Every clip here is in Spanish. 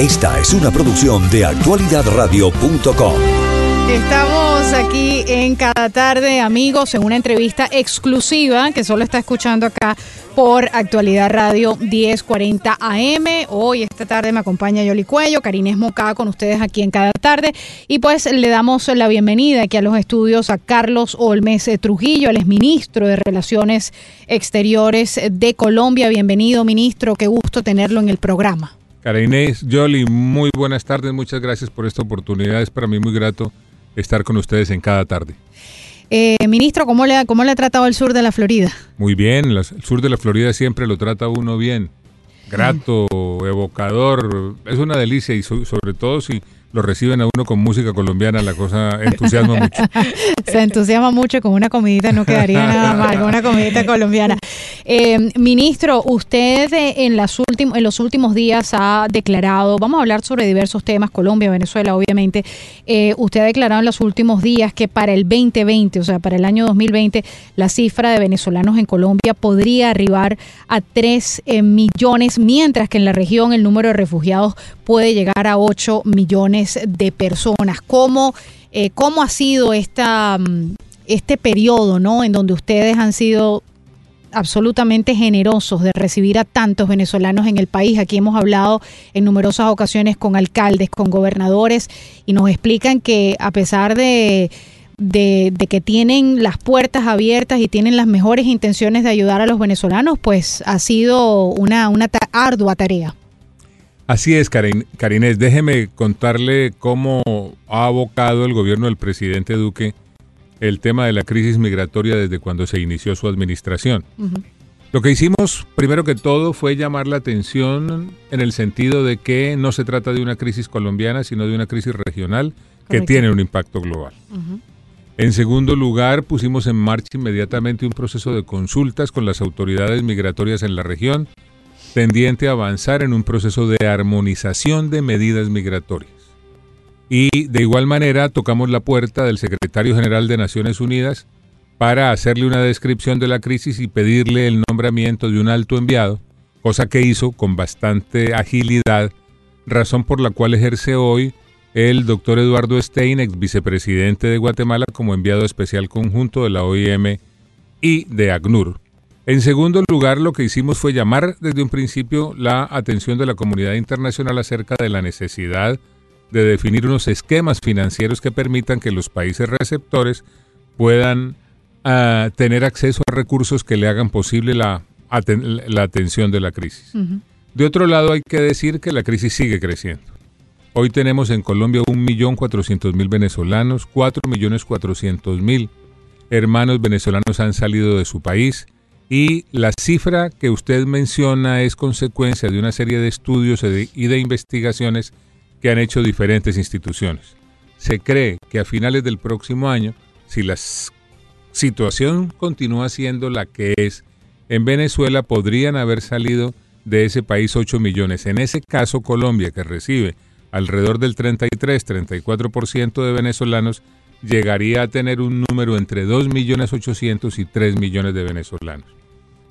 Esta es una producción de actualidadradio.com. Estamos aquí en cada tarde, amigos, en una entrevista exclusiva que solo está escuchando acá por Actualidad Radio 1040 AM. Hoy, esta tarde, me acompaña Yoli Cuello, Karines Mocá con ustedes aquí en cada tarde. Y pues le damos la bienvenida aquí a los estudios a Carlos Olmes Trujillo, el es ministro de Relaciones Exteriores de Colombia. Bienvenido, ministro. Qué gusto tenerlo en el programa. Karines, Yoli, muy buenas tardes. Muchas gracias por esta oportunidad. Es para mí muy grato estar con ustedes en cada tarde. Eh, ministro, ¿cómo le, ¿cómo le ha tratado el sur de la Florida? Muy bien, el sur de la Florida siempre lo trata uno bien. Grato, evocador, es una delicia y sobre todo si lo reciben a uno con música colombiana, la cosa entusiasma mucho. Se entusiasma mucho con una comidita, no quedaría nada mal, con una comidita colombiana. Eh, ministro, usted eh, en, las en los últimos días ha declarado, vamos a hablar sobre diversos temas, Colombia, Venezuela, obviamente, eh, usted ha declarado en los últimos días que para el 2020, o sea, para el año 2020, la cifra de venezolanos en Colombia podría arribar a 3 millones, mientras que en la región el número de refugiados puede llegar a 8 millones de personas. ¿Cómo, eh, cómo ha sido esta, mm, este periodo ¿no? en donde ustedes han sido absolutamente generosos de recibir a tantos venezolanos en el país. Aquí hemos hablado en numerosas ocasiones con alcaldes, con gobernadores y nos explican que a pesar de, de, que tienen las puertas abiertas y tienen las mejores intenciones de ayudar a los venezolanos, pues ha sido una, una ardua tarea. Así es, Karin, Karinés. Déjeme contarle cómo ha abocado el gobierno del presidente Duque el tema de la crisis migratoria desde cuando se inició su administración. Lo que hicimos, primero que todo, fue llamar la atención en el sentido de que no se trata de una crisis colombiana, sino de una crisis regional que tiene un impacto global. En segundo lugar, pusimos en marcha inmediatamente un proceso de consultas con las autoridades migratorias en la región tendiente a avanzar en un proceso de armonización de medidas migratorias. Y de igual manera tocamos la puerta del secretario general de Naciones Unidas para hacerle una descripción de la crisis y pedirle el nombramiento de un alto enviado, cosa que hizo con bastante agilidad, razón por la cual ejerce hoy el doctor Eduardo Stein, ex vicepresidente de Guatemala, como enviado especial conjunto de la OIM y de ACNUR. En segundo lugar, lo que hicimos fue llamar desde un principio la atención de la comunidad internacional acerca de la necesidad de definir unos esquemas financieros que permitan que los países receptores puedan ah, tener acceso a recursos que le hagan posible la, atención de la crisis. De otro lado, hay que decir que la crisis sigue creciendo. Hoy tenemos en Colombia 1.400.000 venezolanos, 4.400.000 hermanos venezolanos han salido de su país, y la cifra que usted menciona es consecuencia de una serie de estudios y de investigaciones que han hecho diferentes instituciones. Se cree que a finales del próximo año, si la situación continúa siendo la que es, en Venezuela podrían haber salido de ese país 8 millones. En ese caso, Colombia, que recibe alrededor del 33-34% de venezolanos, llegaría a tener un número entre 2 millones 800 y 3 millones de venezolanos.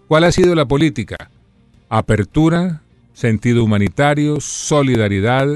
¿Cuál ha sido la política? Apertura, sentido humanitario, solidaridad,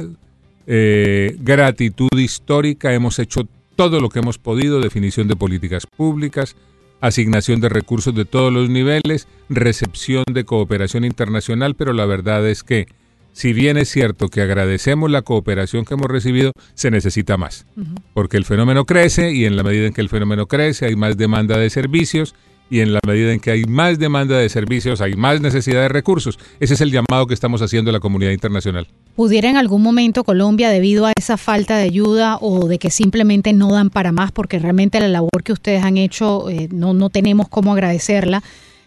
eh, gratitud histórica. Hemos hecho todo lo que hemos podido, definición de políticas públicas, asignación de recursos de todos los niveles, recepción de cooperación internacional, pero la verdad es que si bien es cierto que agradecemos la cooperación que hemos recibido, se necesita más, porque el fenómeno crece y en la medida en que el fenómeno crece hay más demanda de servicios y en la medida en que hay más demanda de servicios, hay más necesidad de recursos. Ese es el llamado que estamos haciendo a la comunidad internacional. ¿Pudiera en algún momento Colombia, debido a esa falta de ayuda o de que simplemente no dan para más, porque realmente la labor que ustedes han hecho eh, no, no tenemos cómo agradecerla?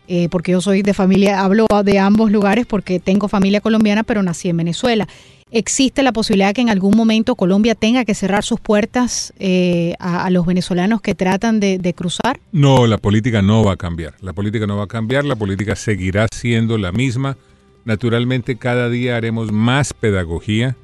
Eh, porque yo soy de familia, hablo de ambos lugares porque tengo familia colombiana, pero nací en Venezuela. ¿Existe la posibilidad que en algún momento Colombia tenga que cerrar sus puertas eh, a, los venezolanos que tratan de, cruzar? No, la política no va a cambiar. La política no va a cambiar, la política seguirá siendo la misma. Naturalmente cada día haremos más pedagogía.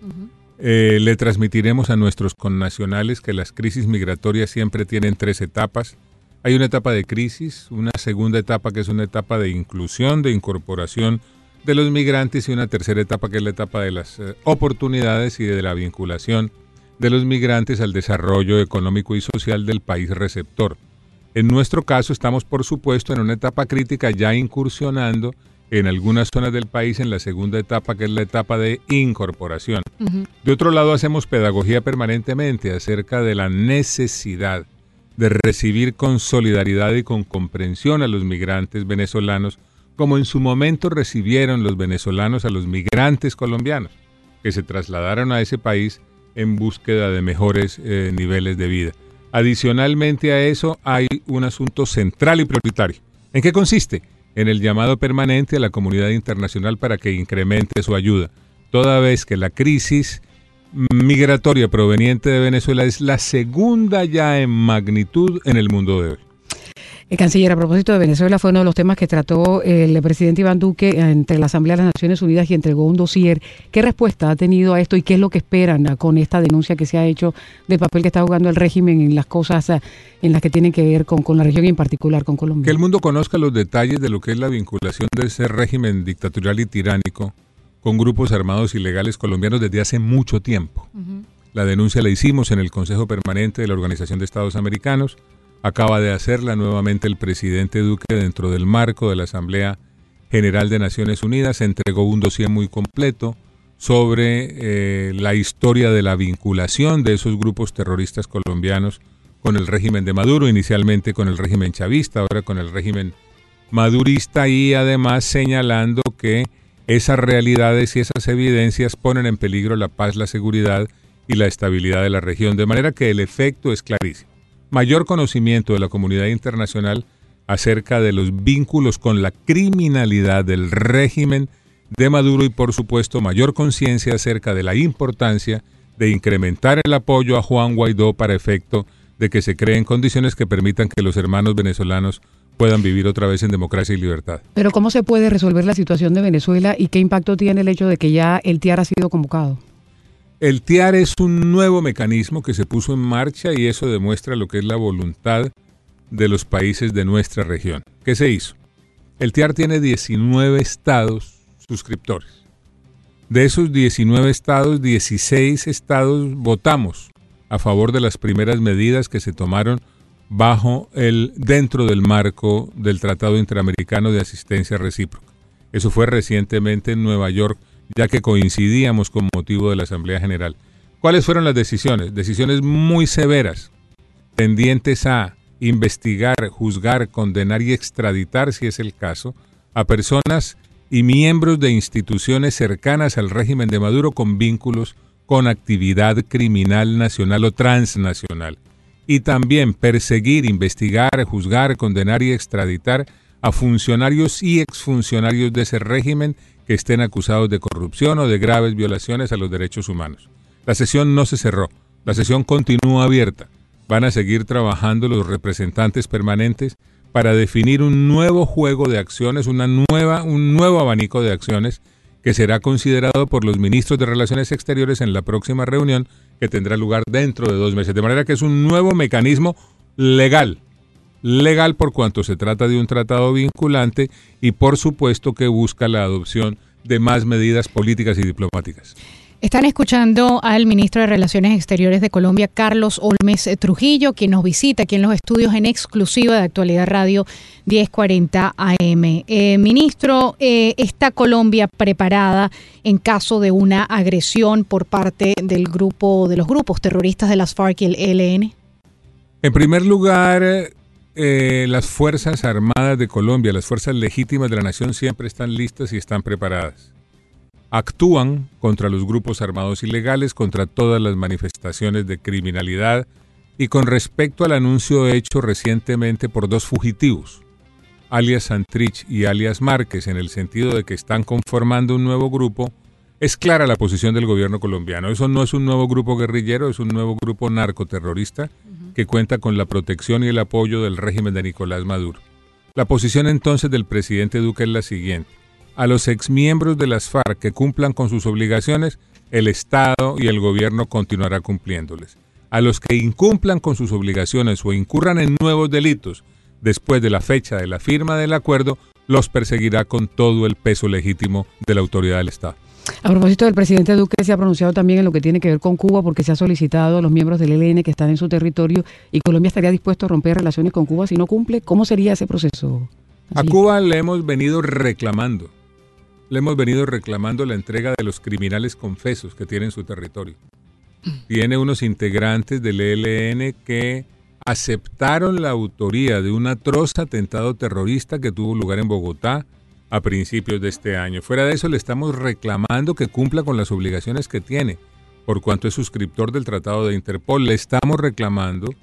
Eh, le transmitiremos a nuestros connacionales que las crisis migratorias siempre tienen tres etapas. Hay una etapa de crisis, una segunda etapa que es una etapa de inclusión, de incorporación de los migrantes y una tercera etapa que es la etapa de las eh, oportunidades y de la vinculación de los migrantes al desarrollo económico y social del país receptor. En nuestro caso estamos por supuesto en una etapa crítica ya incursionando en algunas zonas del país en la segunda etapa que es la etapa de incorporación. De otro lado hacemos pedagogía permanentemente acerca de la necesidad de recibir con solidaridad y con comprensión a los migrantes venezolanos como en su momento recibieron los venezolanos a los migrantes colombianos que se trasladaron a ese país en búsqueda de mejores eh, niveles de vida. Adicionalmente a eso hay un asunto central y prioritario. ¿En qué consiste? En el llamado permanente a la comunidad internacional para que incremente su ayuda, toda vez que la crisis migratoria proveniente de Venezuela es la segunda ya en magnitud en el mundo de hoy. El canciller, a propósito de Venezuela, fue uno de los temas que trató el presidente Iván Duque entre la Asamblea de las Naciones Unidas y entregó un dossier. ¿Qué respuesta ha tenido a esto y qué es lo que esperan con esta denuncia que se ha hecho del papel que está jugando el régimen en las cosas en las que tienen que ver con, con la región y en particular con Colombia? Que el mundo conozca los detalles de lo que es la vinculación de ese régimen dictatorial y tiránico con grupos armados ilegales colombianos desde hace mucho tiempo. La denuncia la hicimos en el Consejo Permanente de la Organización de Estados Americanos acaba de hacerla nuevamente el presidente Duque dentro del marco de la Asamblea General de Naciones Unidas. Entregó un dossier muy completo sobre eh, la historia de la vinculación de esos grupos terroristas colombianos con el régimen de Maduro, inicialmente con el régimen chavista, ahora con el régimen madurista y además señalando que esas realidades y esas evidencias ponen en peligro la paz, la seguridad y la estabilidad de la región, de manera que el efecto es clarísimo mayor conocimiento de la comunidad internacional acerca de los vínculos con la criminalidad del régimen de Maduro y por supuesto mayor conciencia acerca de la importancia de incrementar el apoyo a Juan Guaidó para efecto de que se creen condiciones que permitan que los hermanos venezolanos puedan vivir otra vez en democracia y libertad. Pero ¿cómo se puede resolver la situación de Venezuela y qué impacto tiene el hecho de que ya el TIAR ha sido convocado? El TIAR es un nuevo mecanismo que se puso en marcha y eso demuestra lo que es la voluntad de los países de nuestra región. ¿Qué se hizo? El TIAR tiene 19 estados suscriptores. De esos 19 estados, 16 estados votamos a favor de las primeras medidas que se tomaron bajo el dentro del marco del Tratado Interamericano de Asistencia Recíproca. Eso fue recientemente en Nueva York ya que coincidíamos con motivo de la Asamblea General. ¿Cuáles fueron las decisiones? Decisiones muy severas, tendientes a investigar, juzgar, condenar y extraditar, si es el caso, a personas y miembros de instituciones cercanas al régimen de Maduro con vínculos con actividad criminal nacional o transnacional. Y también perseguir, investigar, juzgar, condenar y extraditar a funcionarios y exfuncionarios de ese régimen que estén acusados de corrupción o de graves violaciones a los derechos humanos. La sesión no se cerró, la sesión continúa abierta. Van a seguir trabajando los representantes permanentes para definir un nuevo juego de acciones, una nueva, un nuevo abanico de acciones que será considerado por los ministros de Relaciones Exteriores en la próxima reunión que tendrá lugar dentro de dos meses. De manera que es un nuevo mecanismo legal legal por cuanto se trata de un tratado vinculante y por supuesto que busca la adopción de más medidas políticas y diplomáticas. Están escuchando al ministro de Relaciones Exteriores de Colombia, Carlos Olmes Trujillo, quien nos visita aquí en los estudios en exclusiva de Actualidad Radio 1040 AM. Eh, ministro, eh, ¿está Colombia preparada en caso de una agresión por parte del grupo, de los grupos terroristas de las FARC y el ELN? En primer lugar, eh, las Fuerzas Armadas de Colombia, las fuerzas legítimas de la nación siempre están listas y están preparadas. Actúan contra los grupos armados ilegales, contra todas las manifestaciones de criminalidad y con respecto al anuncio hecho recientemente por dos fugitivos, alias Santrich y alias Márquez, en el sentido de que están conformando un nuevo grupo, es clara la posición del gobierno colombiano. Eso no es un nuevo grupo guerrillero, es un nuevo grupo narcoterrorista que cuenta con la protección y el apoyo del régimen de Nicolás Maduro. La posición entonces del presidente Duque es la siguiente. A los exmiembros de las FARC que cumplan con sus obligaciones, el Estado y el gobierno continuará cumpliéndoles. A los que incumplan con sus obligaciones o incurran en nuevos delitos después de la fecha de la firma del acuerdo, los perseguirá con todo el peso legítimo de la autoridad del Estado. A propósito del presidente Duque se ha pronunciado también en lo que tiene que ver con Cuba porque se ha solicitado a los miembros del ELN que están en su territorio y Colombia estaría dispuesto a romper relaciones con Cuba si no cumple. ¿Cómo sería ese proceso? A Cuba le hemos venido reclamando, le hemos venido reclamando la entrega de los criminales confesos que tiene en su territorio. Tiene unos integrantes del ELN que aceptaron la autoría de un atroz atentado terrorista que tuvo lugar en Bogotá a principios de este año. Fuera de eso, le estamos reclamando que cumpla con las obligaciones que tiene, por cuanto es suscriptor del Tratado de Interpol. Le estamos reclamando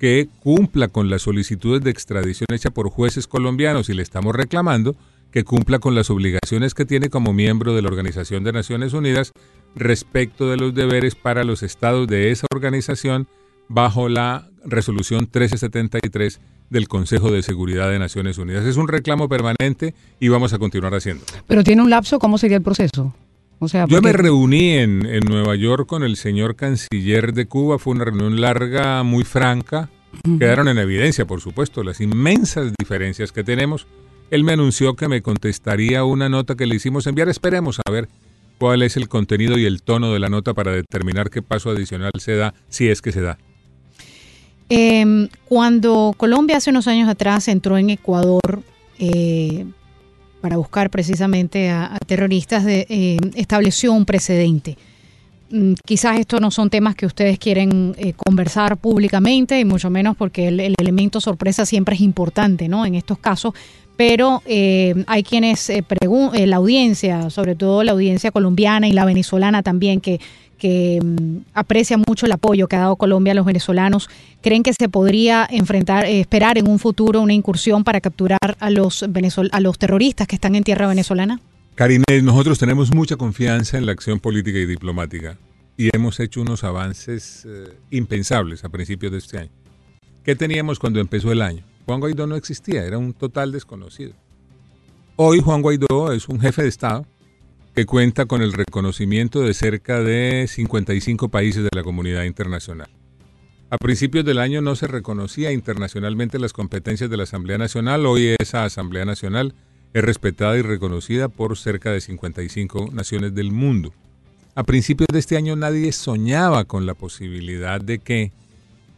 que cumpla con las solicitudes de extradición hecha por jueces colombianos y le estamos reclamando que cumpla con las obligaciones que tiene como miembro de la Organización de Naciones Unidas respecto de los deberes para los estados de esa organización bajo la resolución 1373 del Consejo de Seguridad de Naciones Unidas. Es un reclamo permanente y vamos a continuar haciendo. Pero tiene un lapso, ¿cómo sería el proceso? O sea, Yo me reuní en, en, Nueva York con el señor canciller de Cuba, fue una reunión larga, muy franca. Quedaron en evidencia, por supuesto, las inmensas diferencias que tenemos. Él me anunció que me contestaría una nota que le hicimos enviar. Esperemos a ver cuál es el contenido y el tono de la nota para determinar qué paso adicional se da, si es que se da. Eh, cuando Colombia hace unos años atrás entró en Ecuador eh, para buscar precisamente a, terroristas, eh, estableció un precedente. Mm, quizás estos no son temas que ustedes quieren eh, conversar públicamente y mucho menos porque el, el, elemento sorpresa siempre es importante, ¿no? En estos casos, pero eh, hay quienes eh, la audiencia, sobre todo la audiencia colombiana y la venezolana también, que, que um, aprecia mucho el apoyo que ha dado Colombia a los venezolanos, creen que se podría enfrentar, eh, esperar en un futuro una incursión para capturar a los, venezol a los terroristas que están en tierra venezolana? Karine, nosotros tenemos mucha confianza en la acción política y diplomática y hemos hecho unos avances eh, impensables a principios de este año. ¿Qué teníamos cuando empezó el año? Juan Guaidó no existía, era un total desconocido. Hoy Juan Guaidó es un jefe de Estado que cuenta con el reconocimiento de cerca de 55 países de la comunidad internacional. A principios del año no se reconocía internacionalmente las competencias de la Asamblea Nacional, hoy esa Asamblea Nacional es respetada y reconocida por cerca de 55 naciones del mundo. A principios de este año nadie soñaba con la posibilidad de que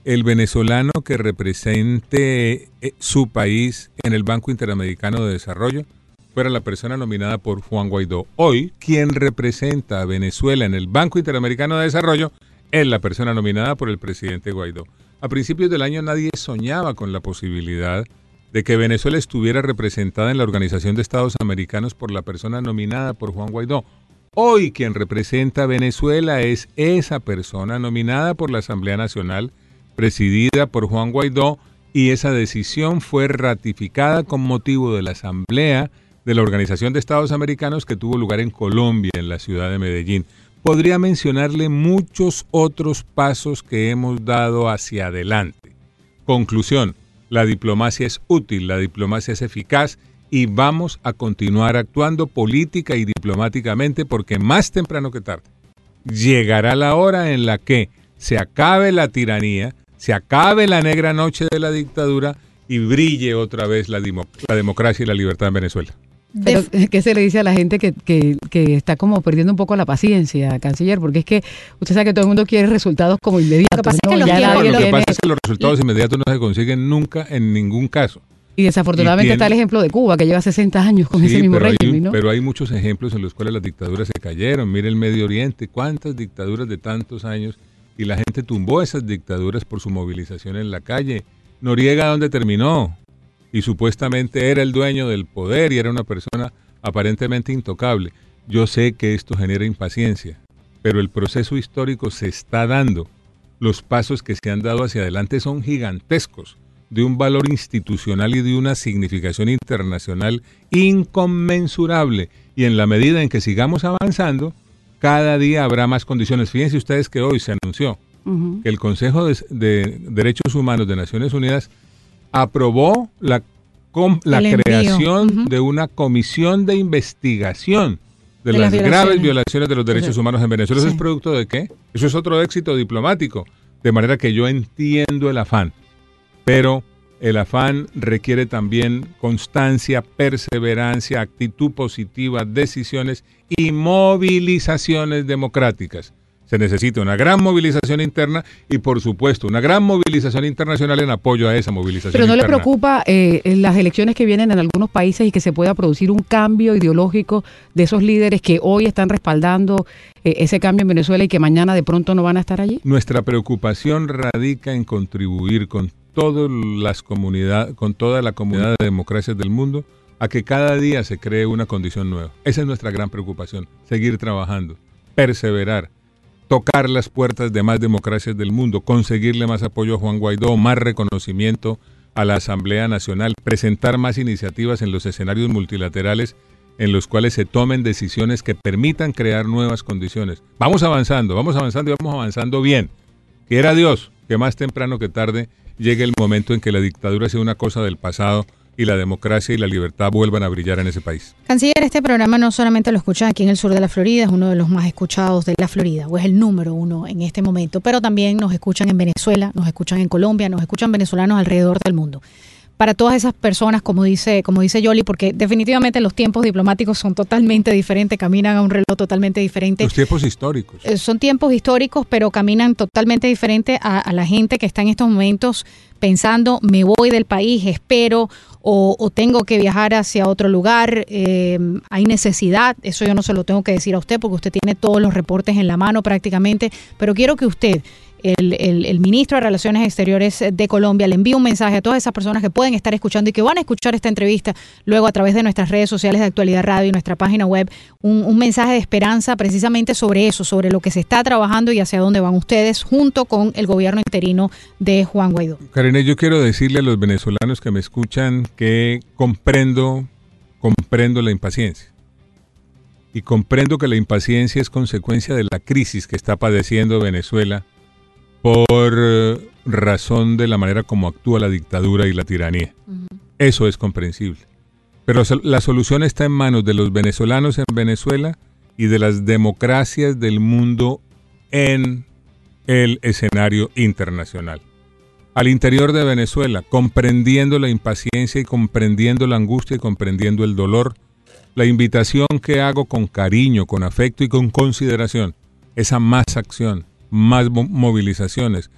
el venezolano que represente eh, su país en el Banco Interamericano de Desarrollo fuera la persona nominada por Juan Guaidó. Hoy, quien representa a Venezuela en el Banco Interamericano de Desarrollo es la persona nominada por el presidente Guaidó. A principios del año nadie soñaba con la posibilidad de que Venezuela estuviera representada en la Organización de Estados Americanos por la persona nominada por Juan Guaidó. Hoy quien representa a Venezuela es esa persona nominada por la Asamblea Nacional presidida por Juan Guaidó y esa decisión fue ratificada con motivo de la Asamblea de la Organización de Estados Americanos que tuvo lugar en Colombia, en la ciudad de Medellín. Podría mencionarle muchos otros pasos que hemos dado hacia adelante. Conclusión, la diplomacia es útil, la diplomacia es eficaz y vamos a continuar actuando política y diplomáticamente porque más temprano que tarde llegará la hora en la que se acabe la tiranía, se acabe la negra noche de la dictadura y brille otra vez la, democracia y la libertad en Venezuela. Pero, ¿qué se le dice a la gente que, que, que, está como perdiendo un poco la paciencia, canciller? Porque es que usted sabe que todo el mundo quiere resultados como inmediatos. Lo que pasa, ¿no? es, que lo que pasa es que los resultados inmediatos no se consiguen nunca en ningún caso. Y desafortunadamente y tiene, está el ejemplo de Cuba, que lleva 60 años con sí, ese mismo pero régimen, hay, ¿no? Pero hay muchos ejemplos en los cuales las dictaduras se cayeron. Mire el Medio Oriente, cuántas dictaduras de tantos años y la gente tumbó esas dictaduras por su movilización en la calle. Noriega, ¿dónde terminó? Y supuestamente era el dueño del poder y era una persona aparentemente intocable. Yo sé que esto genera impaciencia, pero el proceso histórico se está dando. Los pasos que se han dado hacia adelante son gigantescos, de un valor institucional y de una significación internacional inconmensurable. Y en la medida en que sigamos avanzando, cada día habrá más condiciones. Fíjense ustedes que hoy se anunció uh -huh. que el Consejo de, de, Derechos Humanos de Naciones Unidas aprobó la, com, la creación uh -huh. de una comisión de investigación de, de las, graves violaciones de los derechos sí. humanos en Venezuela. ¿Eso sí. es producto de qué? Eso es otro éxito diplomático. De manera que yo entiendo el afán, pero el afán requiere también constancia, perseverancia, actitud positiva, decisiones y movilizaciones democráticas. Se necesita una gran movilización interna y, por supuesto, una gran movilización internacional en apoyo a esa movilización. Pero no interna. le preocupa eh, las elecciones que vienen en algunos países y que se pueda producir un cambio ideológico de esos líderes que hoy están respaldando eh, ese cambio en Venezuela y que mañana de pronto no van a estar allí. Nuestra preocupación radica en contribuir con todas las comunidades, con toda la comunidad de democracias del mundo a que cada día se cree una condición nueva. Esa es nuestra gran preocupación, seguir trabajando, perseverar, tocar las puertas de más democracias del mundo, conseguirle más apoyo a Juan Guaidó, más reconocimiento a la Asamblea Nacional, presentar más iniciativas en los escenarios multilaterales en los cuales se tomen decisiones que permitan crear nuevas condiciones. Vamos avanzando, vamos avanzando y vamos avanzando bien. Quiera Dios que más temprano que tarde llegue el momento en que la dictadura sea una cosa del pasado y la democracia y la libertad vuelvan a brillar en ese país. Canciller, este programa no solamente lo escuchan aquí en el sur de la Florida, es uno de los más escuchados de la Florida, o es el número uno en este momento, pero también nos escuchan en Venezuela, nos escuchan en Colombia, nos escuchan venezolanos alrededor del mundo para todas esas personas, como dice, como dice Yoli, porque definitivamente los tiempos diplomáticos son totalmente diferentes, caminan a un reloj totalmente diferente. Los tiempos históricos. Eh, son tiempos históricos, pero caminan totalmente diferente a, a, la gente que está en estos momentos pensando, me voy del país, espero, o, o tengo que viajar hacia otro lugar, eh, hay necesidad, eso yo no se lo tengo que decir a usted, porque usted tiene todos los reportes en la mano prácticamente, pero quiero que usted el, ministro de Relaciones Exteriores de Colombia le envía un mensaje a todas esas personas que pueden estar escuchando y que van a escuchar esta entrevista luego a través de nuestras redes sociales de Actualidad Radio y nuestra página web, un, un mensaje de esperanza precisamente sobre eso, sobre lo que se está trabajando y hacia dónde van ustedes junto con el gobierno interino de Juan Guaidó. Karine, yo quiero decirle a los venezolanos que me escuchan que comprendo, comprendo la impaciencia. Y comprendo que la impaciencia es consecuencia de la crisis que está padeciendo Venezuela por razón de la manera como actúa la dictadura y la tiranía. Uh -huh. Eso es comprensible. Pero la solución está en manos de los venezolanos en Venezuela y de las democracias del mundo en el escenario internacional. Al interior de Venezuela, comprendiendo la impaciencia y comprendiendo la angustia y comprendiendo el dolor, la invitación que hago con cariño, con afecto y con consideración es a más acción, más movilizaciones,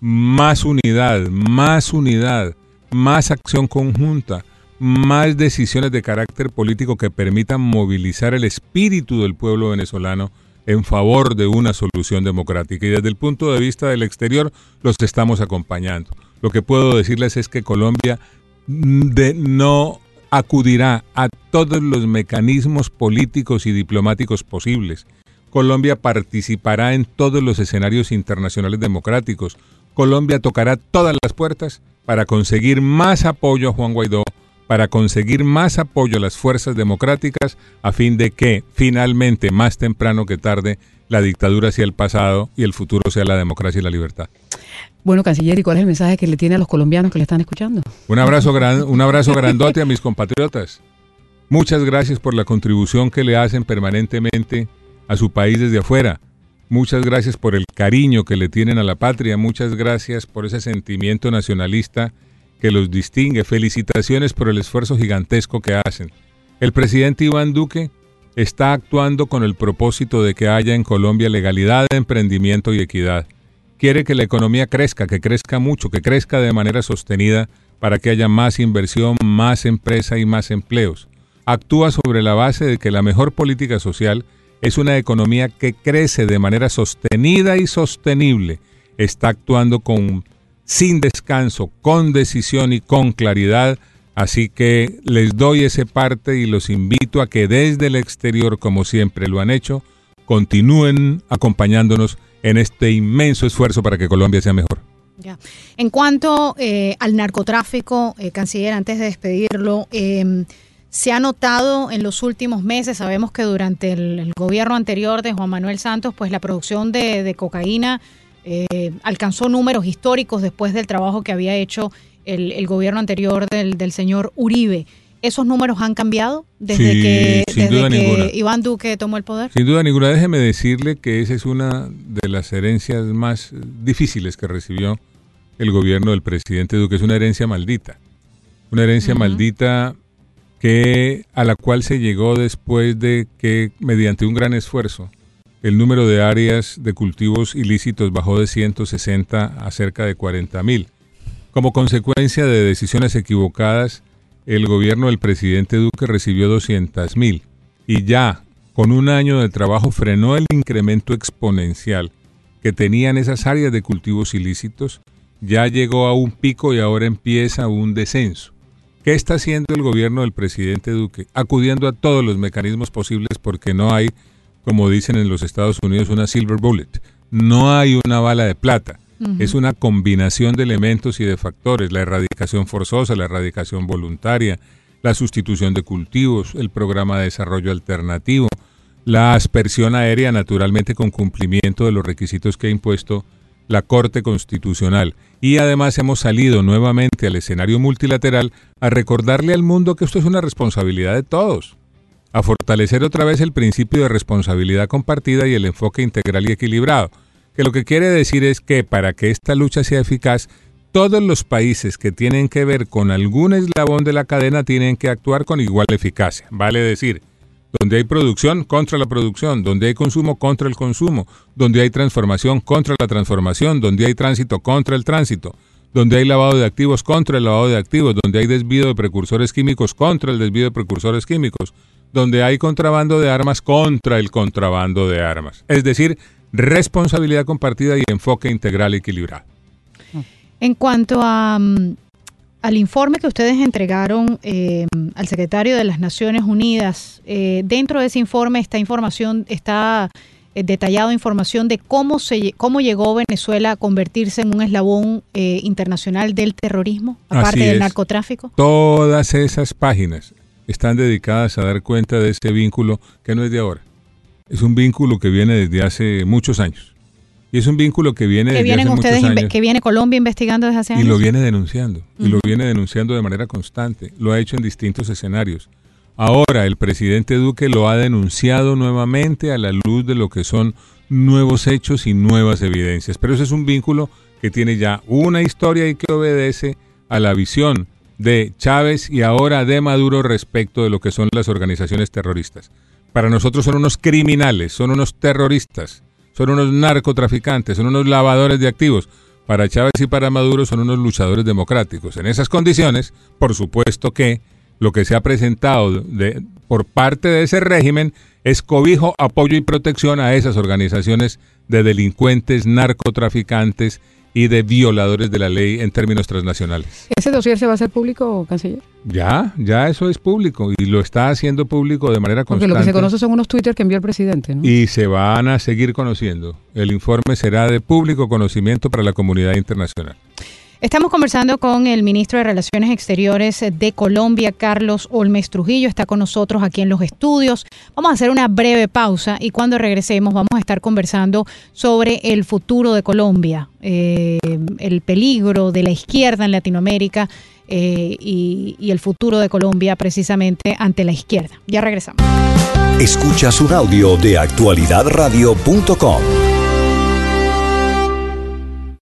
más unidad, más unidad, más acción conjunta, más decisiones de carácter político que permitan movilizar el espíritu del pueblo venezolano en favor de una solución democrática. Y desde el punto de vista del exterior los estamos acompañando. Lo que puedo decirles es que Colombia de, no acudirá a todos los mecanismos políticos y diplomáticos posibles. Colombia participará en todos los escenarios internacionales democráticos. Colombia tocará todas las puertas para conseguir más apoyo a Juan Guaidó, para conseguir más apoyo a las fuerzas democráticas, a fin de que finalmente, más temprano que tarde, la dictadura sea el pasado y el futuro sea la democracia y la libertad. Bueno, canciller, ¿y cuál es el mensaje que le tiene a los colombianos que le están escuchando? Un abrazo, gran, un abrazo grandote a mis compatriotas. Muchas gracias por la contribución que le hacen permanentemente a su país desde afuera. Muchas gracias por el cariño que le tienen a la patria. Muchas gracias por ese sentimiento nacionalista que los distingue. Felicitaciones por el esfuerzo gigantesco que hacen. El presidente Iván Duque está actuando con el propósito de que haya en Colombia legalidad, emprendimiento y equidad. Quiere que la economía crezca, que crezca mucho, que crezca de manera sostenida para que haya más inversión, más empresa y más empleos. Actúa sobre la base de que la mejor política social es una economía que crece de manera sostenida y sostenible. Está actuando con sin descanso, con decisión y con claridad. Así que les doy ese parte y los invito a que desde el exterior, como siempre lo han hecho, continúen acompañándonos en este inmenso esfuerzo para que Colombia sea mejor. Ya. En cuanto eh, al narcotráfico, eh, canciller, antes de despedirlo, eh, se ha notado en los últimos meses, sabemos que durante el, el gobierno anterior de Juan Manuel Santos, pues la producción de, de cocaína eh, alcanzó números históricos después del trabajo que había hecho el, el gobierno anterior del, del, señor Uribe. ¿Esos números han cambiado desde sí, que, desde. Iván Duque tomó el poder? Sin duda ninguna, déjeme decirle que esa es una de las herencias más difíciles que recibió el gobierno del presidente Duque. Es una herencia maldita. Una herencia maldita que a la cual se llegó después de que mediante un gran esfuerzo el número de áreas de cultivos ilícitos bajó de 160 a cerca de 40 mil. Como consecuencia de decisiones equivocadas, el gobierno del presidente Duque recibió 200 mil y ya con un año de trabajo frenó el incremento exponencial que tenían esas áreas de cultivos ilícitos, ya llegó a un pico y ahora empieza un descenso. ¿Qué está haciendo el gobierno del presidente Duque? Acudiendo a todos los mecanismos posibles porque no hay, como dicen en los Estados Unidos, una silver bullet. No hay una bala de plata. Es una combinación de elementos y de factores, la erradicación forzosa, la erradicación voluntaria, la sustitución de cultivos, el programa de desarrollo alternativo, la aspersión aérea naturalmente con cumplimiento de los requisitos que ha impuesto la Corte Constitucional. Y además hemos salido nuevamente al escenario multilateral a recordarle al mundo que esto es una responsabilidad de todos, a fortalecer otra vez el principio de responsabilidad compartida y el enfoque integral y equilibrado que lo que quiere decir es que para que esta lucha sea eficaz, todos los países que tienen que ver con algún eslabón de la cadena tienen que actuar con igual eficacia. Vale decir, donde hay producción contra la producción, donde hay consumo contra el consumo, donde hay transformación contra la transformación, donde hay tránsito contra el tránsito, donde hay lavado de activos contra el lavado de activos, donde hay desvío de precursores químicos contra el desvío de precursores químicos, donde hay contrabando de armas contra el contrabando de armas. Es decir, responsabilidad compartida y enfoque integral equilibrado. En cuanto a, mm, al informe que ustedes entregaron eh, al secretario de las Naciones Unidas, eh, dentro de ese informe esta información está eh, detallado información de cómo se cómo llegó Venezuela a convertirse en un eslabón internacional del terrorismo, aparte del narcotráfico. Todas esas páginas están dedicadas a dar cuenta de ese vínculo que no es de ahora es un vínculo que viene desde hace muchos años. Y es un vínculo que viene desde hace muchos años. Que viene Colombia investigando desde hace años. Y lo viene denunciando. Y lo viene denunciando de manera constante. Lo ha hecho en distintos escenarios. Ahora el presidente Duque lo ha denunciado nuevamente a la luz de lo que son nuevos hechos y nuevas evidencias. Pero ese es un vínculo que tiene ya una historia y que obedece a la visión de Chávez y ahora de Maduro respecto de lo que son las organizaciones terroristas. Para nosotros son unos criminales, son unos terroristas, son unos narcotraficantes, son unos lavadores de activos. Para Chávez y para Maduro son unos luchadores democráticos. En esas condiciones, por supuesto que lo que se ha presentado de, por parte de ese régimen es cobijo, apoyo y protección a esas organizaciones de delincuentes, narcotraficantes y de violadores de la ley en términos transnacionales. ¿Ese dossier se va a hacer público, canciller? Ya, ya eso es público y lo está haciendo público de manera constante. Porque lo que se conoce son unos Twitter que envió el presidente, ¿no? Y se van a seguir conociendo. El informe será de público conocimiento para la comunidad internacional. Estamos conversando con el ministro de Relaciones Exteriores de Colombia, Carlos Olmes Trujillo. Está con nosotros aquí en los estudios. Vamos a hacer una breve pausa y cuando regresemos vamos a estar conversando sobre el futuro de Colombia, eh, el peligro de la izquierda en Latinoamérica eh, y, y el futuro de Colombia precisamente ante la izquierda. Ya regresamos. Escuchas un audio de actualidadradio.com.